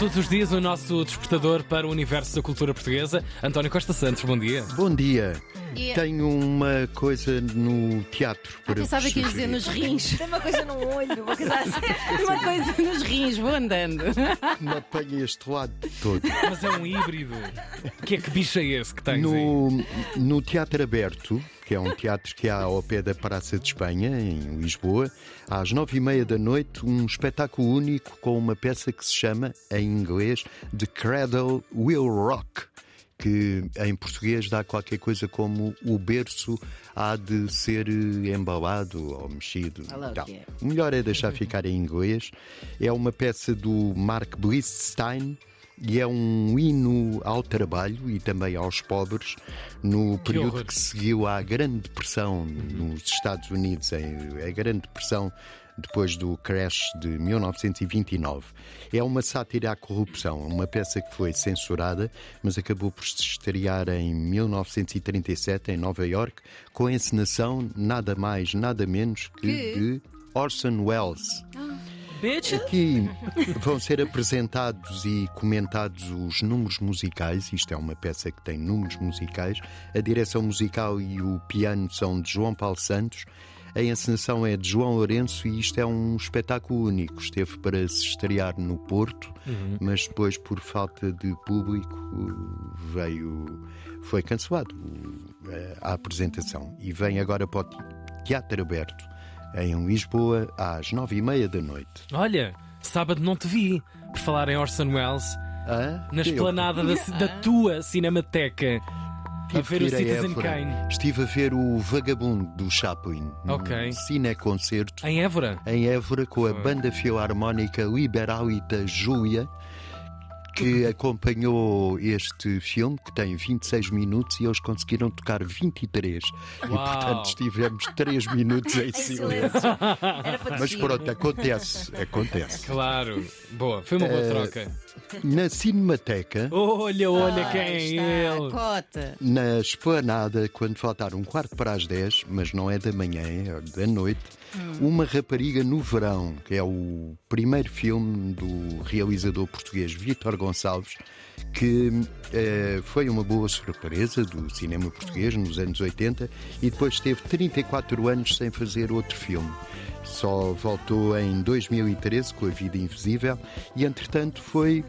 Todos os dias o nosso despertador para o universo da cultura portuguesa. António Costa Santos, bom dia. Bom dia. E- Tenho uma coisa no teatro Ah, para pensava vos que ias dizer sugerir. nos rins. Tem uma coisa no olho, uma coisa assim. Uma coisa nos rins, vou andando. Me apanha este lado todo. Mas é um híbrido. Que é que bicho é esse que tens aí? No, no Teatro Aberto, que é um teatro que há ao pé da Praça de Espanha, em Lisboa, às nove e meia da noite, um espetáculo único com uma peça que se chama, em inglês, The Cradle Will Rock. Que em português dá qualquer coisa como o berço há de ser eh, embalado ou mexido. O é. O melhor é deixar ficar em inglês. É uma peça do Mark Blissstein e é um hino ao trabalho e também aos pobres no período horror. que seguiu à Grande Depressão nos Estados Unidos, em- a Grande Depressão depois do crash de 1929. É uma sátira à corrupção, uma peça que foi censurada, mas acabou por se estrear em 1937 em Nova York, com a encenação nada mais, nada menos que, Que? de Orson Welles. Bitch! Aqui vão ser apresentados e comentados os números musicais. Isto é uma peça que tem números musicais. A direção musical e o piano são de João Paulo Santos. A encenação é de João Lourenço e isto é um espetáculo único. Esteve para se estrear no Porto, mas depois, por falta de público, veio. foi cancelado eh, a apresentação. E vem agora para o Teatro Aberto, em Lisboa, às nove e meia da noite. Olha, sábado não te vi. Por falar em Orson Welles, Hã? na Eu esplanada da, da tua cinemateca, a tive ver o a Citizen Évora. Kane. Estive a ver o Vagabundo do Chaplin. Ok. Um cineconcerto Em Évora. em Évora com a banda filarmónica Liberalita Júlia que acompanhou este filme que tem 26 minutos e eles conseguiram tocar 23 e Uau. portanto estivemos 3 minutos em silêncio. Mas pronto, acontece, acontece. Claro. Boa, foi uma boa Eh, troca. Na Cinemateca, Olha, olha Ah, quem é está, ele. Cota. Na esplanada, quando faltar um quarto para as 10, mas não é da manhã, é da noite, Uma Rapariga no Verão, que é o primeiro filme do realizador português Vítor Gonçalves, que eh, foi uma boa surpresa do cinema português nos anos 80 e depois teve 34 anos sem fazer outro filme. Só voltou em 2013 com A Vida Invisível e, entretanto, foi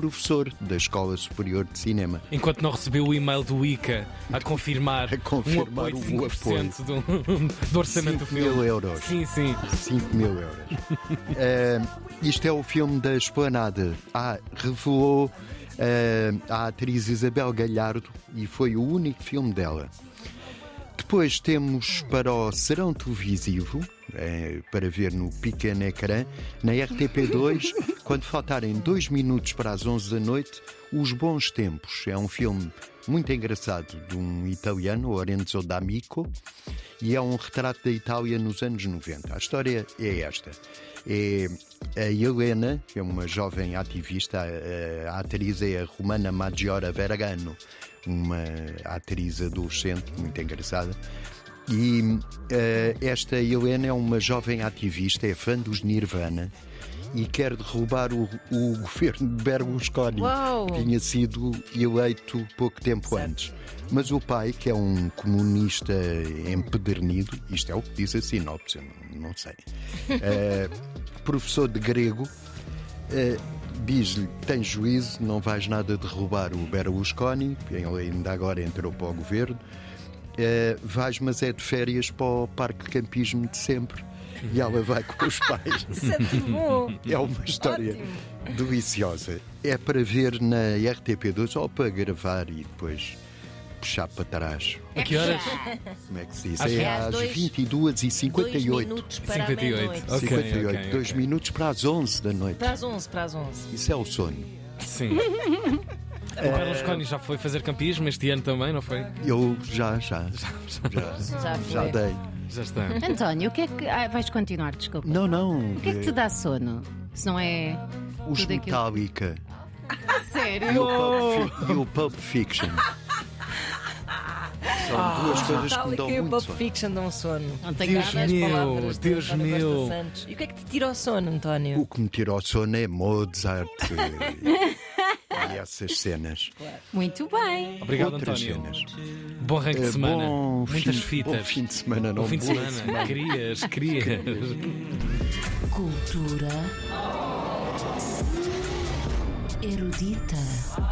professor da Escola Superior de Cinema. Enquanto não recebeu o e-mail do ICA a confirmar, A confirmar um apoio de o 5% do, do orçamento do 5 filme. mil euros. Sim, sim. 5 mil euros. Eh, isto é o filme da Esplanada. Ah, revelou eh, a atriz Isabel Galhardo e foi o único filme dela. Depois temos para o Serão Televisivo, eh, para ver no pequeno ecrã, na RTP2, quando faltarem dois minutos para as 11 da noite, Os Bons Tempos. É um filme muito engraçado de um italiano, Lorenzo D'Amico, e é um retrato da Itália nos anos 90. A história é esta. É a Helena, que é uma jovem ativista, a, a atriz é a Romana Maggiora Vergano, uma atriz adolescente muito engraçada. E eh, esta Helena é uma jovem ativista, é fã dos Nirvana e quer derrubar o, o governo de Berlusconi, Uau! que tinha sido eleito pouco tempo antes. Mas o pai, que é um comunista empedernido, isto é o que diz a sinopse, não, sei, eh, professor de grego, eh, diz-lhe: tem juízo, não vais nada derrubar o Berlusconi, ele ainda agora entrou para o governo. Eh, vais, mas é de férias para o parque de campismo de sempre. E ela vai com os pais. Isso é muito bom. É uma história deliciosa. É para ver na RTP2 ou para gravar e depois puxar para trás. A que horas? Como é que se diz? Às é às Dois- 22 e Dois 58 minutos para 58. a meia-noite. Ok, 58, ok, dois ok. minutos para as 11 da noite. Para as 11, para as 11. Isso é o sono. Sim. O Berlusconi já foi fazer campismo este ano também, não foi? Eu já, já, já, Já foi. já dei. Já está. António, o que é que. Ah, vais continuar, desculpa. Não, não. O que é que te dá sono? Se não é. Os tudo aquilo- Metallica Sério? e e o Pulp Fiction. São duas coisas que Tal me e dão que o muito Pulp sono. Fiction dá um sono. Não tem Deus. As meu, palavras de Deus António meu. Costa Santos. E o que é que te tira o sono, António? O que me tira o sono é Mozart e essas cenas. Muito bem. Obrigado, Outras António. cenas. Bom arranque de Eh, semana. Bom Muitas fim, fitas. Bom fim de semana, não Bom fim de boa semana. Querias, querias. Cultura erudita.